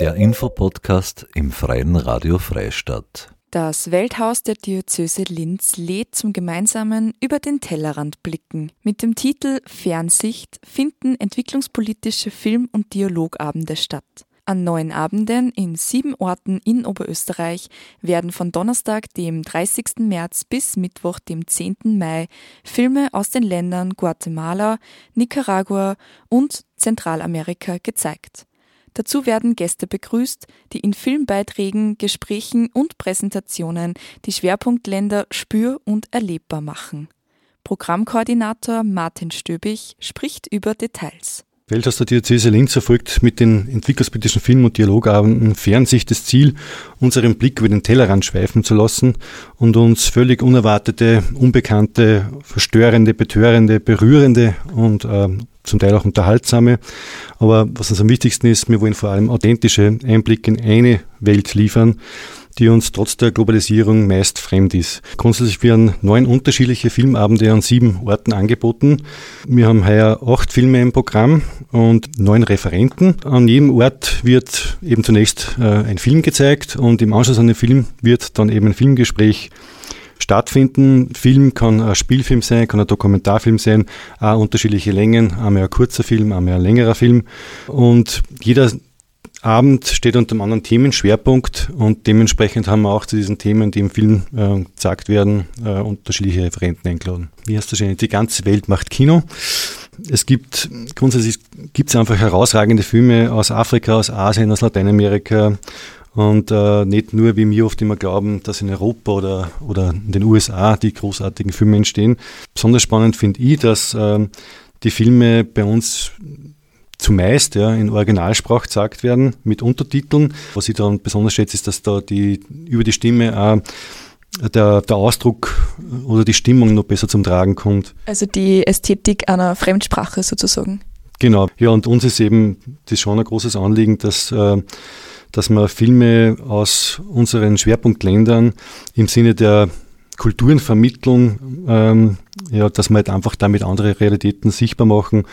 Der Infopodcast im Freien Radio Freistadt. Das Welthaus der Diözese Linz lädt zum gemeinsamen Über den Tellerrand blicken. Mit dem Titel Fernsicht finden entwicklungspolitische Film- und Dialogabende statt. An neun Abenden in sieben Orten in Oberösterreich werden von Donnerstag, dem 30. März bis Mittwoch, dem 10. Mai Filme aus den Ländern Guatemala, Nicaragua und Zentralamerika gezeigt. Dazu werden Gäste begrüßt, die in Filmbeiträgen, Gesprächen und Präsentationen die Schwerpunktländer spür- und erlebbar machen. Programmkoordinator Martin Stöbig spricht über Details. Welthaus der Diözese Linz verfolgt mit den entwicklungspolitischen Film- und Dialogabenden Fernsicht das Ziel, unseren Blick über den Tellerrand schweifen zu lassen und uns völlig unerwartete, unbekannte, verstörende, betörende, berührende und äh, zum Teil auch unterhaltsame. Aber was uns am wichtigsten ist, wir wollen vor allem authentische Einblicke in eine Welt liefern, die uns trotz der Globalisierung meist fremd ist. Grundsätzlich werden neun unterschiedliche Filmabende an sieben Orten angeboten. Wir haben heuer acht Filme im Programm und neun Referenten. An jedem Ort wird eben zunächst äh, ein Film gezeigt und im Anschluss an den Film wird dann eben ein Filmgespräch stattfinden. Film kann ein Spielfilm sein, kann ein Dokumentarfilm sein, auch unterschiedliche Längen, einmal ein kurzer Film, einmal ein längerer Film. Und jeder Abend steht unter einem anderen Themenschwerpunkt und dementsprechend haben wir auch zu diesen Themen, die im Film äh, gesagt werden, äh, unterschiedliche Referenten eingeladen. Wie heißt das schon? Die ganze Welt macht Kino. Es gibt, grundsätzlich gibt es einfach herausragende Filme aus Afrika, aus Asien, aus Lateinamerika und äh, nicht nur, wie wir oft immer glauben, dass in Europa oder, oder in den USA die großartigen Filme entstehen. Besonders spannend finde ich, dass äh, die Filme bei uns zumeist ja, in Originalsprache gesagt werden, mit Untertiteln. Was ich daran besonders schätze, ist, dass da die, über die Stimme auch der, der Ausdruck oder die Stimmung noch besser zum Tragen kommt. Also die Ästhetik einer Fremdsprache sozusagen. Genau, ja, und uns ist eben das schon ein großes Anliegen, dass, äh, dass wir Filme aus unseren Schwerpunktländern im Sinne der Kulturenvermittlung, ähm, ja, dass wir halt einfach damit andere Realitäten sichtbar machen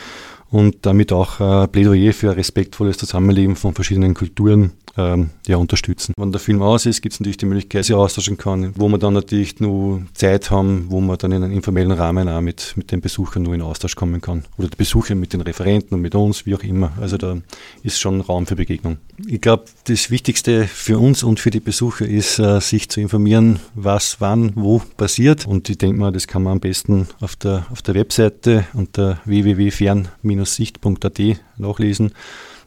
und damit auch äh, Plädoyer für ein respektvolles Zusammenleben von verschiedenen Kulturen ähm, ja, unterstützen. Wenn der Film aus ist, gibt es natürlich die Möglichkeit, sich austauschen kann, wo wir dann natürlich nur Zeit haben, wo man dann in einem informellen Rahmen auch mit, mit den Besuchern nur in Austausch kommen kann. Oder die Besucher mit den Referenten und mit uns, wie auch immer. Also da ist schon Raum für Begegnung. Ich glaube, das Wichtigste für uns und für die Besucher ist, äh, sich zu informieren, was, wann, wo passiert. Und ich denke mal, das kann man am besten auf der, auf der Webseite unter www.fern-sicht.at nachlesen.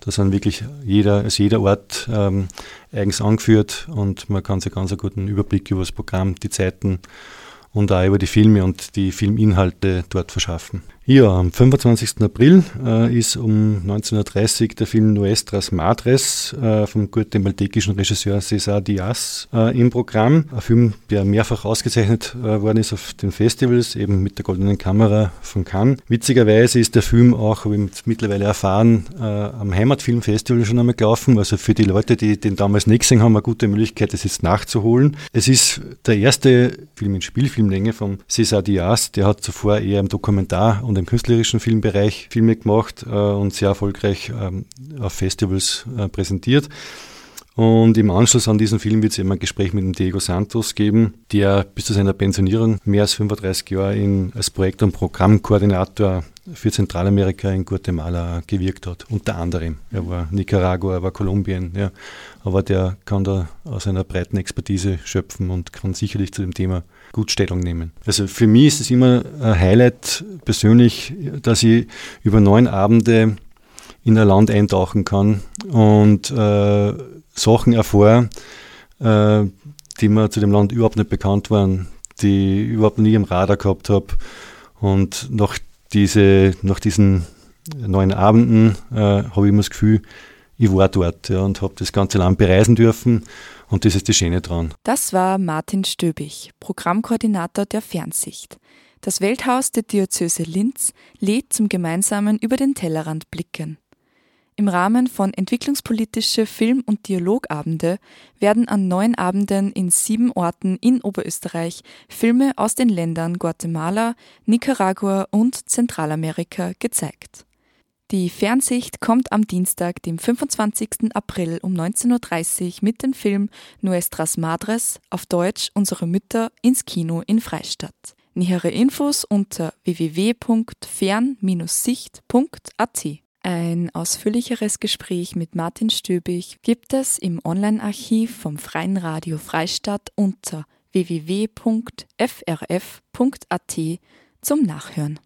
Da sind wirklich jeder, ist jeder Ort ähm, eigens angeführt und man kann sich ganz einen guten Überblick über das Programm, die Zeiten und auch über die Filme und die Filminhalte dort verschaffen. Ja, am 25. April äh, ist um 19.30 Uhr der Film Nuestras Madres äh, vom guatemaltekischen Regisseur César Diaz äh, im Programm. Ein Film, der mehrfach ausgezeichnet äh, worden ist auf den Festivals, eben mit der Goldenen Kamera von Cannes. Witzigerweise ist der Film auch, habe ich mittlerweile erfahren, äh, am Heimatfilmfestival schon einmal gelaufen. Also für die Leute, die den damals nicht gesehen haben, eine gute Möglichkeit, das jetzt nachzuholen. Es ist der erste Film in Spielfilmlänge von César Diaz. Der hat zuvor eher im Dokumentar- und im künstlerischen Filmbereich Filme gemacht äh, und sehr erfolgreich ähm, auf Festivals äh, präsentiert. Und im Anschluss an diesen Film wird es eben ein Gespräch mit dem Diego Santos geben, der bis zu seiner Pensionierung mehr als 35 Jahre in, als Projekt- und Programmkoordinator für Zentralamerika in Guatemala gewirkt hat, unter anderem. Er war Nicaragua, er war Kolumbien, ja. aber der kann da aus einer breiten Expertise schöpfen und kann sicherlich zu dem Thema gut Stellung nehmen. Also für mich ist es immer ein Highlight persönlich, dass ich über neun Abende in ein Land eintauchen kann und äh, Sachen erfahre, äh, die mir zu dem Land überhaupt nicht bekannt waren, die ich überhaupt nie im Radar gehabt habe. Und nach, diese, nach diesen neun Abenden äh, habe ich immer das Gefühl, ich war dort ja, und habe das ganze Land bereisen dürfen. Und das ist die Schöne dran. Das war Martin Stöbig, Programmkoordinator der Fernsicht. Das Welthaus der Diözese Linz lädt zum gemeinsamen Über den Tellerrand blicken. Im Rahmen von entwicklungspolitische Film- und Dialogabende werden an neun Abenden in sieben Orten in Oberösterreich Filme aus den Ländern Guatemala, Nicaragua und Zentralamerika gezeigt. Die Fernsicht kommt am Dienstag, dem 25. April um 19.30 Uhr mit dem Film Nuestras Madres, auf Deutsch Unsere Mütter, ins Kino in Freistadt. Nähere Infos unter www.fern-sicht.at. Ein ausführlicheres Gespräch mit Martin Stöbig gibt es im Online-Archiv vom Freien Radio Freistadt unter www.frf.at zum Nachhören.